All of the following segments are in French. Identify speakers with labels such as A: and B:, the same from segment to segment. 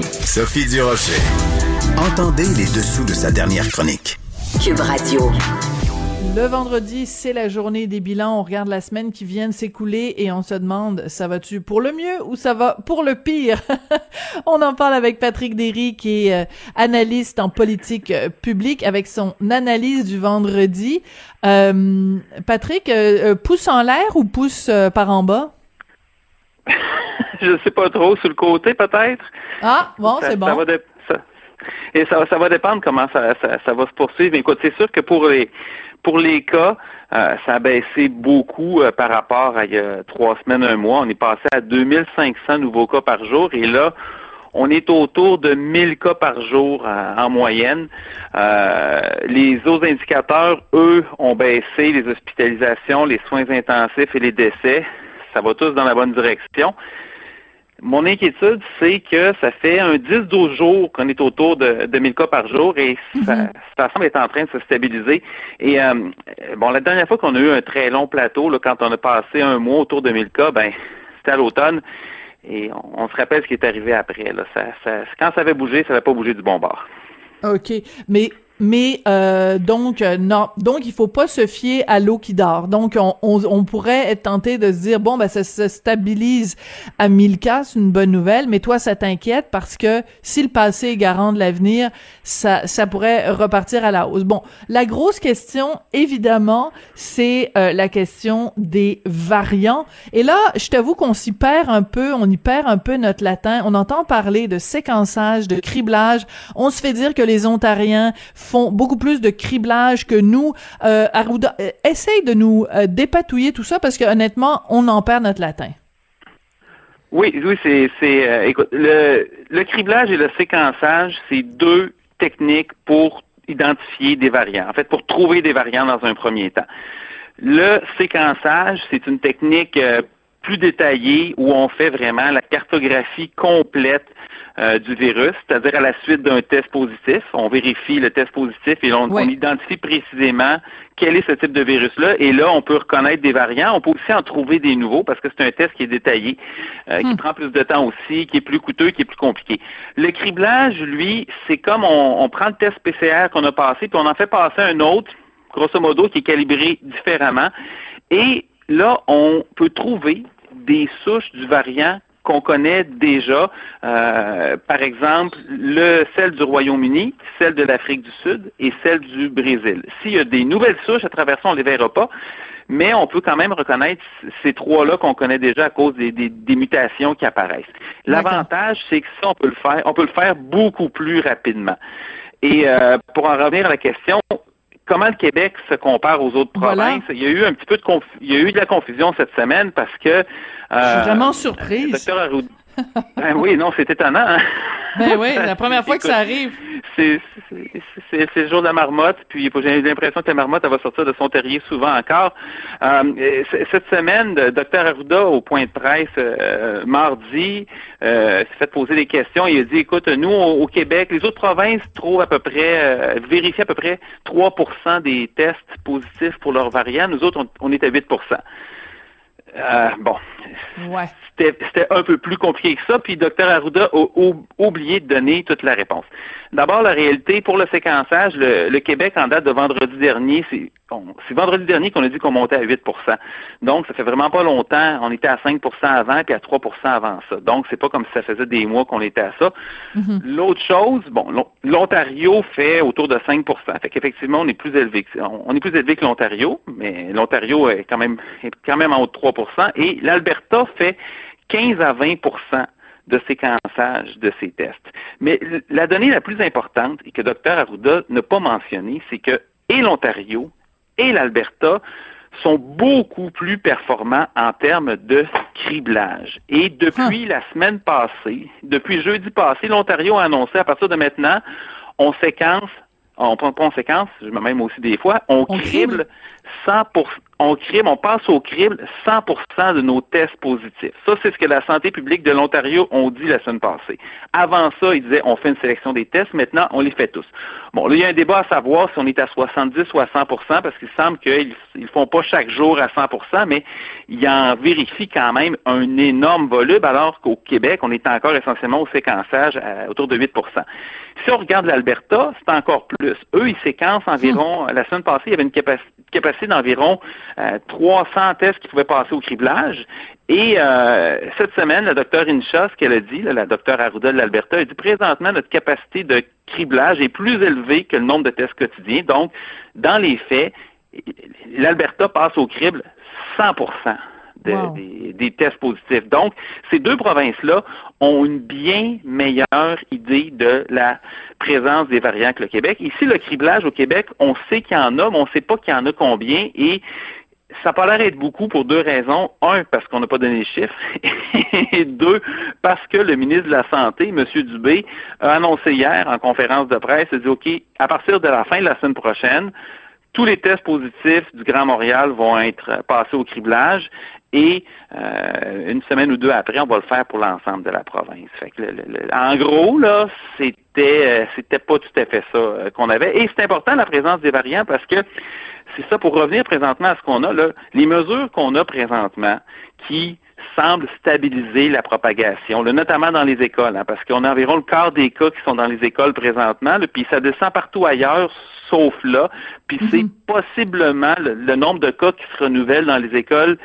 A: Sophie Durocher. Entendez les dessous de sa dernière chronique.
B: Cube Radio.
C: Le vendredi, c'est la journée des bilans. On regarde la semaine qui vient de s'écouler et on se demande, ça va-tu pour le mieux ou ça va pour le pire? on en parle avec Patrick Derry, qui est euh, analyste en politique euh, publique, avec son analyse du vendredi. Euh, Patrick, pouce en l'air ou pouce par en bas?
D: je sais pas trop, sur le côté peut-être.
C: Ah, bon, c'est bon.
D: et ça, ça va dépendre comment ça, ça, va se poursuivre. Mais écoute, c'est sûr que pour les pour les cas, euh, ça a baissé beaucoup euh, par rapport à il y a trois semaines, un mois. On est passé à 2500 nouveaux cas par jour et là, on est autour de 1000 cas par jour euh, en moyenne. les autres indicateurs, eux, ont baissé les hospitalisations, les soins intensifs et les décès. Ça va tous dans la bonne direction. Mon inquiétude, c'est que ça fait un 10-12 jours qu'on est autour de 2000 cas par jour et ça, mhm. ça, semble être en train de se stabiliser. Et euh, bon, la dernière fois qu'on a eu un très long plateau, là, quand on a passé un mois autour de 1000 cas, ben c'était à l'automne. Et on, se rappelle ce qui est arrivé après. Là. Ça, ça, quand ça avait bougé, ça n'avait pas bougé du bon bord.
C: OK. Mais mais euh, donc euh, non, donc il faut pas se fier à l'eau qui dort. Donc on, on, pourrait être tenté de se dire bon ben ça se stabilise à 1000 cas, c'est une bonne nouvelle, mais toi ça t'inquiète parce que si le passé est garant de l'avenir, ça ça pourrait repartir à la hausse. Bon, la grosse question évidemment, c'est euh, la question des variants. Et là, je t'avoue qu'on s'y perd un peu, on y perd un peu notre latin. On entend parler de séquençage, de criblage. On se fait dire que les Ontariens font beaucoup plus de criblage que nous. Euh, Arruda, euh, essaye de nous euh, dépatouiller tout ça parce que honnêtement, on en perd notre latin.
D: Oui, oui, c'est, c'est euh, écoute, le, le criblage et le séquençage, c'est deux techniques pour identifier des variants. En fait, pour trouver des variants dans un premier temps. Le séquençage, c'est une technique plus détaillée où on fait vraiment la cartographie complète euh, du virus, c'est-à-dire à la suite d'un test positif. On vérifie le test positif et on, identifie précisément quel est ce type de virus-là. Et là, on peut reconnaître des variants. On peut aussi en trouver des nouveaux parce que c'est un test qui est détaillé, euh, qui hmm. prend plus de temps aussi, qui est plus coûteux, qui est plus compliqué. Le criblage, lui, c'est comme on, on prend le test PCR qu'on a passé, puis on en fait passer un autre, grosso modo, qui est calibré différemment. Et là, on peut trouver des souches du variant qu'on connaît déjà, euh, par exemple, le, celle du Royaume-Uni, celle de l'Afrique du Sud et celle du Brésil. S'il y a des nouvelles souches à travers ça, on ne les verra pas, mais on peut quand même reconnaître ces trois-là qu'on connaît déjà à cause des, des, mutations qui apparaissent. L'avantage, c'est que ça, on peut le faire, on peut le faire beaucoup plus rapidement. Et euh, pour en revenir à la question, comment le Québec se compare aux autres provinces? Il y a eu un petit peu de il y a eu de la confusion cette semaine parce que
C: je suis euh, vraiment surprise.
D: Docteur Arruda, ben oui, non, c'est étonnant. Hein?
C: Ben oui, la première fois que ça arrive.
D: C'est le jour de la marmotte, puis j'ai l'impression que la marmotte elle va sortir de son terrier souvent encore. Euh, cette semaine, docteur Arruda, au point de presse euh, mardi, s'est fait poser des questions. Il a dit, écoute, nous, au, Québec, les autres provinces trouvent à peu près, vérifient à peu près 3% des tests positifs pour leurs variants. Nous autres, on est à 8 euh, bon,
C: ouais.
D: c'était un peu plus compliqué que ça, puis Dr Arruda a, oublié de donner toute la réponse. D'abord, la réalité, pour le séquençage, le, Québec, en date de vendredi dernier, c'est c'est vendredi dernier qu'on a dit qu'on montait à 8% Donc, ça fait vraiment pas longtemps. On était à 5% avant, puis à 3% avant ça. Donc, c'est pas comme si ça faisait des mois qu'on était à ça. Mm-hmm. L'autre chose, bon, l'Ontario fait autour de 5% Fait qu'effectivement, on est plus élevé. On est plus élevé que l'Ontario, mais l'Ontario est quand même, est quand même en haut de 3 Et l'Alberta fait 15 à 20% de séquençage de ces tests. Mais la donnée la plus importante et que Dr Arruda n'a pas mentionnée, c'est que et l'Ontario et l'Alberta sont beaucoup plus performants en termes de criblage. Et depuis ah. la semaine passée, depuis jeudi passé, l'Ontario a annoncé à partir de maintenant, on séquence, on prend pas en séquence, je me même aussi des fois, on, crible 100 on crible, on passe au crible 100% de nos tests positifs. Ça, c'est ce que la santé publique de l'Ontario ont dit la semaine passée. Avant ça, ils disaient on fait une sélection des tests, maintenant on les fait tous. Bon, là, il y a un débat à savoir si on est à 70 ou à 100% parce qu'il semble qu'ils ne font pas chaque jour à 100% mais ils en vérifient quand même un énorme volume, alors qu'au Québec, on est encore essentiellement au séquençage à autour de 8% Si on regarde l'Alberta, c'est encore plus. Eux, ils séquencent environ, hmm. la semaine passée, il y avait une capacité, d'environ 300 euh, tests qui pouvaient passer au criblage. Et euh, cette semaine, le docteur Incha, ce qu'elle a dit, la docteur Arruda de l'Alberta, a dit présentement, notre capacité de criblage est plus élevée que le nombre de tests quotidiens. Donc, dans les faits, l'Alberta passe au crible 100% des, tests positifs. Donc, ces deux provinces-là ont une bien meilleure idée de la présence des variants que le Québec. Ici, le criblage au Québec, on sait qu'il y en a, mais on ne sait pas qu'il y en a combien. Et ça pas l'air d'être beaucoup pour deux raisons. Un, parce qu'on n'a pas donné les chiffres. Et deux, parce que le ministre de la Santé, M. Dubé, a annoncé hier en conférence de presse, il a dit, OK, à partir de la fin de la semaine prochaine, tous les tests positifs du Grand Montréal vont être passés au criblage et euh, une semaine ou deux après, on va le faire pour l'ensemble de la province. en gros, là, c'était euh, c'était pas tout à fait ça euh, qu'on avait. Et c'est important la présence des variants parce que c'est ça pour revenir présentement à ce qu'on a là, les mesures qu'on a présentement qui semblent stabiliser la propagation, notamment dans les écoles, hein, parce qu'on a environ le quart des cas qui sont dans les écoles présentement, puis ça descend partout ailleurs, sauf là, puis c'est mhm. possiblement le, nombre de cas qui se renouvellent dans les écoles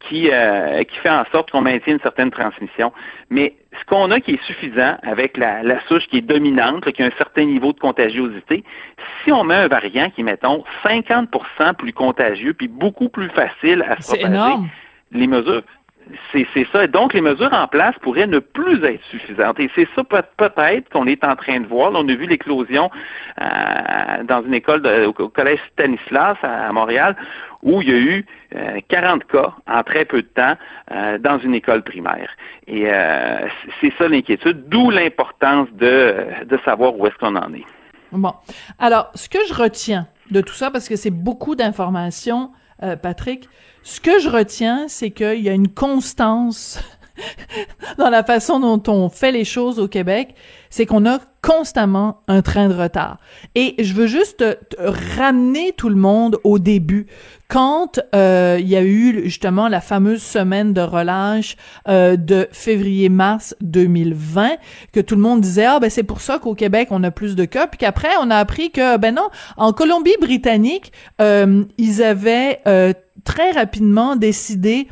D: qui, euh, qui fait en sorte qu'on maintient une certaine transmission. Mais ce qu'on a qui est suffisant avec la, souche qui est dominante, qui a un certain niveau de contagiosité, si on met un variant qui est, mettons, 50% plus contagieux, puis beaucoup plus facile à se propager, les mesures, c'est ça. Donc, les mesures en place pourraient ne plus être suffisantes. Et c'est ça peut-être qu'on est en train de voir. on a vu l'éclosion euh, dans une école au, collège Stanislas à, Montréal où il y a eu 40 euh, cas en très peu de temps euh, dans une école primaire. Et c'est ça l'inquiétude, d'où l'importance de, de savoir où est-ce qu'on en est.
C: Bon. Alors, ce que je retiens de tout ça, parce que c'est beaucoup d'informations, Patrick, ce que je retiens, c'est qu'il y a une constance dans la façon dont on fait les choses au Québec, c'est qu'on a constamment un train de retard. Et je veux juste ramener tout le monde au début, quand euh, il y a eu justement la fameuse semaine de relâche euh, de février-mars 2020, que tout le monde disait ah ben c'est pour ça qu'au Québec on a plus de cas, puis qu'après on a appris que ben non, en Colombie-Britannique euh, ils avaient très rapidement décidé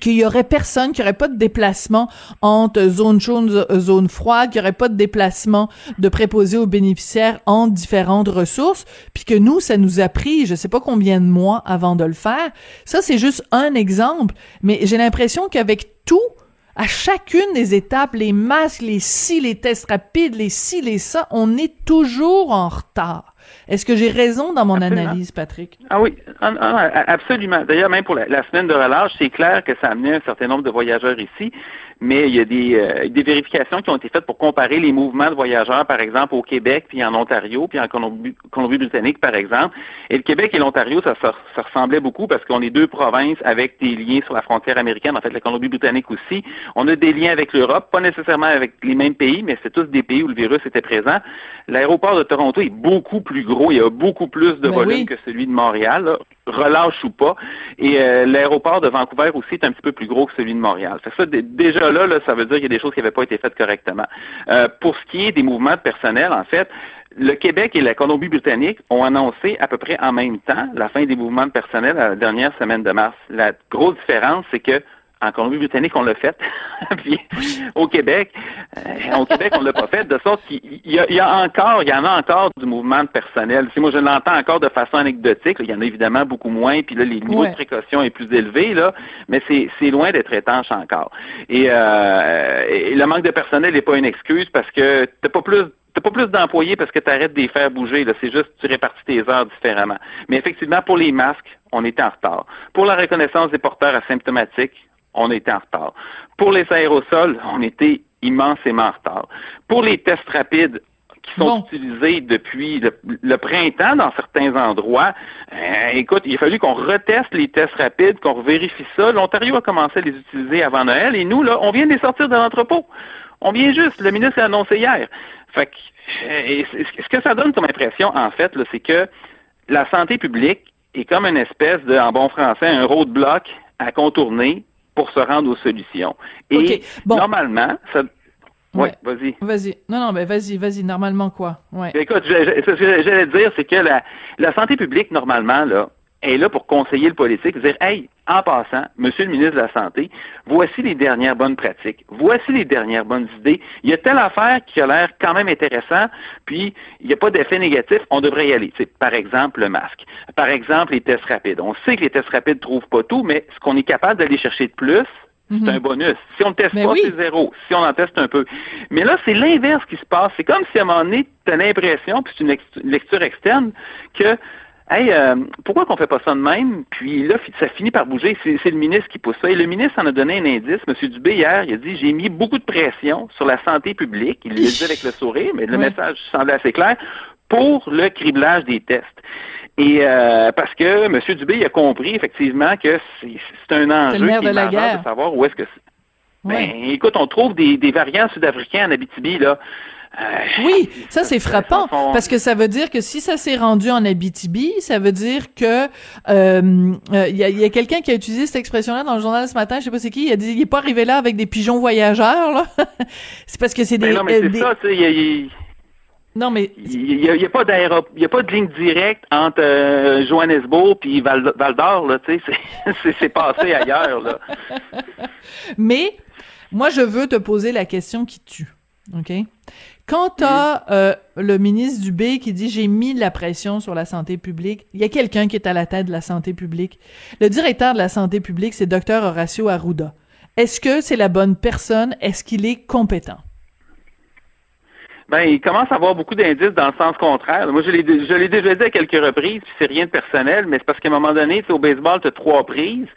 C: qu'il y aurait personne, qu'il y aurait pas de déplacement entre zone chaude, zone froide, qu'il y aurait pas de déplacement de préposés aux bénéficiaires entre différentes ressources, puis que nous, ça nous a pris, je sais pas combien de mois avant de le faire. Ça, c'est juste un exemple, mais j'ai l'impression qu'avec tout, à chacune des étapes, les masques, les si, les tests rapides, les si, les ça, on est toujours en retard. Est-ce que j'ai raison dans mon analyse, Patrick?
D: Ah oui, ah, ah, absolument. D'ailleurs, même pour la, semaine de relâche, c'est clair que ça a amené un certain nombre de voyageurs ici mais il y a des, euh, des, vérifications qui ont été faites pour comparer les mouvements de voyageurs, par exemple, au Québec, puis en Ontario, puis en Colombie-Britannique, par exemple. Et le Québec et l'Ontario, ça, ça, ressemblait beaucoup parce qu'on est deux provinces avec des liens sur la frontière américaine, en fait, la Colombie-Britannique aussi. On a des liens avec l'Europe, pas nécessairement avec les mêmes pays, mais c'est tous des pays où le virus était présent. L'aéroport de Toronto est beaucoup plus gros, il y a beaucoup plus de ben volume que celui de Montréal relâche ou pas. Et euh, l'aéroport de Vancouver aussi est un petit peu plus gros que celui de Montréal. ça, déjà là, ça veut dire qu'il y a des choses qui n'avaient pas été faites correctement. Euh, pour ce qui est des mouvements de personnel, en fait, le Québec et la Colombie-Britannique ont annoncé à peu près en même temps la fin des mouvements de personnel à la dernière semaine de mars. La grosse différence, c'est que en Colombie-Britannique, on l'a fait. Puis au Québec, euh, au Québec, on l'a pas fait. De sorte qu'il y, y, a encore, il y en a encore du mouvement de personnel. Si moi je l'entends encore de façon anecdotique, il y en a évidemment beaucoup moins. Puis là, les niveaux de précaution est plus élevé là, mais c'est loin d'être étanche encore. Et, euh, et, le manque de personnel n'est pas une excuse parce que t'as pas plus t'as pas plus d'employés parce que tu arrêtes de les faire bouger. C'est juste tu répartis tes heures différemment. Mais effectivement, pour les masques, on était en retard. Pour la reconnaissance des porteurs asymptomatiques, on était en retard. Pour les aérosols, on était immensément en retard. Pour les tests rapides, qui sont utilisés depuis le, printemps dans certains endroits. Euh, écoute, il a fallu qu'on reteste les tests rapides, qu'on vérifie ça. L'Ontario a commencé à les utiliser avant Noël et nous, là, on vient de les sortir de l'entrepôt. On vient juste, le ministre l'a annoncé hier. Fait que, euh, ce que ça donne comme impression, en fait, c'est que la santé publique est comme une espèce de, en bon français, un roadblock à contourner pour se rendre aux solutions. Et normalement, ça, oui, vas-y.
C: Vas-y. Non, non, mais vas-y, vas-y. Normalement, quoi? Ouais.
D: Écoute, ce que j'allais dire, c'est que la, la santé publique, normalement, là, est là pour conseiller le politique, dire Hey, en passant, Monsieur le ministre de la Santé, voici les dernières bonnes pratiques, voici les dernières bonnes idées. Il y a telle affaire qui a l'air quand même intéressant, puis il n'y a pas d'effet négatif, on devrait y aller. par exemple, le masque. Par exemple, les tests rapides. On sait que les tests rapides ne trouvent pas tout, mais ce qu'on est capable d'aller chercher de plus, c'est mhm. un bonus. Si on ne teste pas, c'est zéro. Si on en teste un peu. Mais là, c'est l'inverse qui se passe. C'est comme si à un moment donné, tu as l'impression, puis c'est une lecture externe, que Hey, euh, pourquoi qu'on fait pas ça de même? Puis là, ça finit par bouger. C'est le ministre qui pousse ça. Et le ministre en a donné un indice. M. Dubé, hier, il a dit J'ai mis beaucoup de pression sur la santé publique. Il le dit avec le sourire, mais le message semblait assez clair pour le criblage des tests. Et euh, parce que M. Dubé a compris effectivement que c'est un enjeu qui est de, de savoir où est-ce que c'est. Ben, écoute, on trouve des, des variants sud-africains en Abitibi, là.
C: Euh, oui, ça c'est frappant parce que ça veut dire que si ça s'est rendu en Abitibi, ça veut dire que euh, euh, il y a, quelqu'un qui a utilisé cette expression-là dans le journal ce matin, je sais pas c'est qui, il a dit il est pas arrivé là avec des pigeons voyageurs là. c'est parce que c'est ben des,
D: non, mais c'est ça, tu sais,
C: non, mais
D: il n'y a, pas il y a pas de ligne directe entre Johannesburg puis Val, d'Or là, tu sais, c'est passé ailleurs là.
C: Mais moi je veux te poser la question qui tue. OK? Quand t'as euh, le ministre Dubé qui dit j'ai mis la pression sur la santé publique, il y a quelqu'un qui est à la tête de la santé publique. Le directeur de la santé publique, c'est Dr Horacio Arruda. Est-ce que c'est la bonne personne? Est-ce qu'il est compétent?
D: Ben, il commence à avoir beaucoup d'indices dans le sens contraire. Moi, je l'ai, déjà dit à quelques reprises, puis c'est rien de personnel, mais c'est parce qu'à un moment donné, au baseball, tu as trois prises.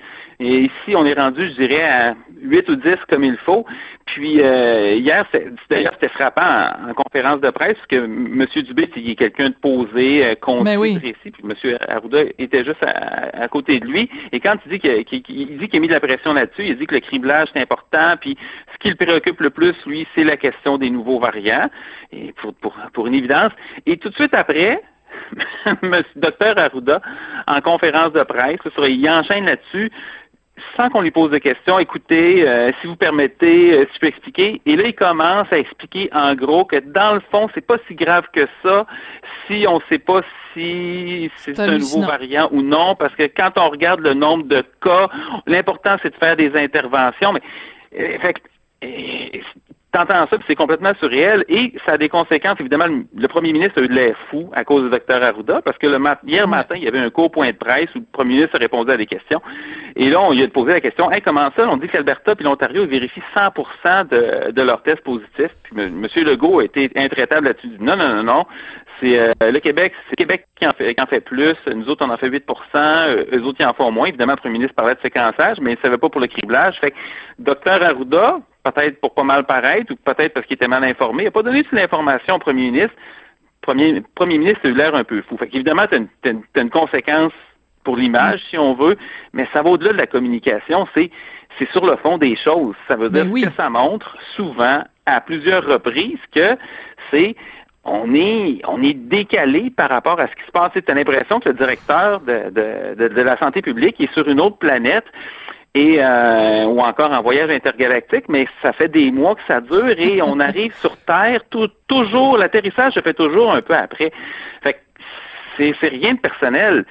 D: Et ici, on est rendu, je dirais, à 8 ou 10 comme il faut. Puis euh, hier, d'ailleurs, c'était frappant en, conférence de presse, parce que M. Dubé, il est quelqu'un de posé, euh, concis, ben précis, puis M. Arruda était juste à, côté de lui. Et quand il dit qu'il, dit qu'il a mis de la pression là-dessus, il dit que le criblage, c'est important, puis ce qui le préoccupe le plus, lui, c'est la question des nouveaux variants, et pour, pour, pour une évidence. Et tout de suite après, M. Dr Arruda, en conférence de presse, il enchaîne là-dessus sans qu'on lui pose de questions, écoutez, euh, si vous permettez, euh, si je peux expliquer. Et là, il commence à expliquer en gros que dans le fond, c'est pas si grave que ça si on ne sait pas si c'est un nouveau variant ou non, parce que quand on regarde le nombre de cas, l'important c'est de faire des interventions. Mais euh, fait, T'entends ça, puis c'est complètement surréel, et ça a des conséquences. Évidemment, le premier ministre a eu de l'air fou à cause du docteur Arruda, parce que le hier matin, il y avait un court point de presse où le premier ministre répondait à des questions. Et là, on lui a posé la question, hey, comment ça? On dit qu'Alberta puis l'Ontario vérifient 100 de, de leurs tests positifs. Puis M. Legault a été intraitable là-dessus. Non, non, non, non. C'est euh, le Québec, c'est Québec qui en, fait, qui en fait plus. Nous autres, on en fait 8% euh, Eux autres, ils en font moins. Évidemment, le premier ministre parlait de séquençage, mais il ne savait pas pour le criblage. Fait que docteur Arruda, peut-être pour pas mal paraître, ou peut-être parce qu'il était mal informé. Il n'a pas donné toute l'information au premier ministre. Premier, premier ministre a eu l'air un peu fou. Fait qu'évidemment, tu as, une conséquence pour l'image, si on veut, mais ça va au-delà de la communication. C'est, c'est sur le fond des choses. Ça veut dire que ça montre souvent, à plusieurs reprises, que c'est on est, on est décalé par rapport à ce qui se passe. Tu as l'impression que le directeur de, de, de, la santé publique est sur une autre planète et euh, ou encore en voyage intergalactique, mais ça fait des mois que ça dure et on arrive sur Terre tout, toujours, l'atterrissage se fait toujours un peu après. Fait que c'est, c'est rien de personnel.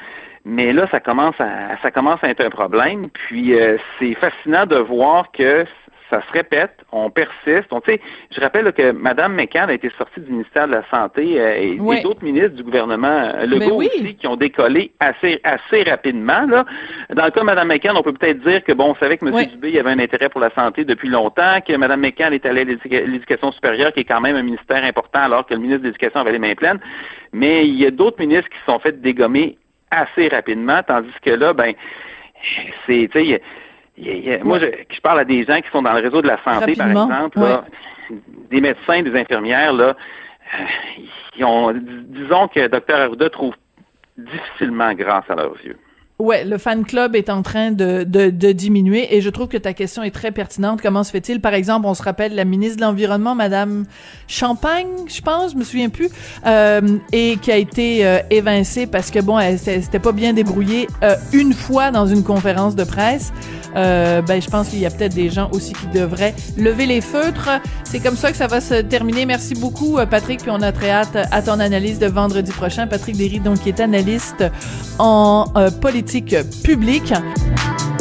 D: Mais là, ça commence à ça commence à être un problème. Puis euh, c'est fascinant de voir que ça se répète, on persiste. On, je rappelle que Mme McCann a été sortie du ministère de la Santé euh, et, d'autres ministres du gouvernement euh, Legault aussi qui ont décollé assez assez rapidement. Là. Dans le cas de Mme McCann, on peut peut-être dire que bon, on savait que M. Dubé avait un intérêt pour la santé depuis longtemps, que Mme McCann est allée à l'éducation supérieure, qui est quand même un ministère important, alors que le ministre de l'Éducation avait les mains pleines. Mais il y a d'autres ministres qui se sont fait dégommer assez rapidement, tandis que là, ben, c'est, tu sais, moi, je, parle à des gens qui sont dans le réseau de la santé, par exemple, des médecins, des infirmières, là, disons que Dr Arruda trouve difficilement grâce à leurs yeux.
C: Ouais, le fan club est en train de, de, de, diminuer et je trouve que ta question est très pertinente. Comment se fait-il, par exemple, on se rappelle la ministre de l'Environnement, Madame Champagne, je pense, je me souviens plus, euh, et qui a été euh, évincée parce que bon, elle s'était pas bien débrouillée euh, une fois dans une conférence de presse. Euh, ben, je pense qu'il y a peut-être des gens aussi qui devraient lever les feutres. C'est comme ça que ça va se terminer. Merci beaucoup, euh, Patrick, puis on a très hâte à ton analyse de vendredi prochain. Patrick Derry, donc, qui est analyste en euh, public.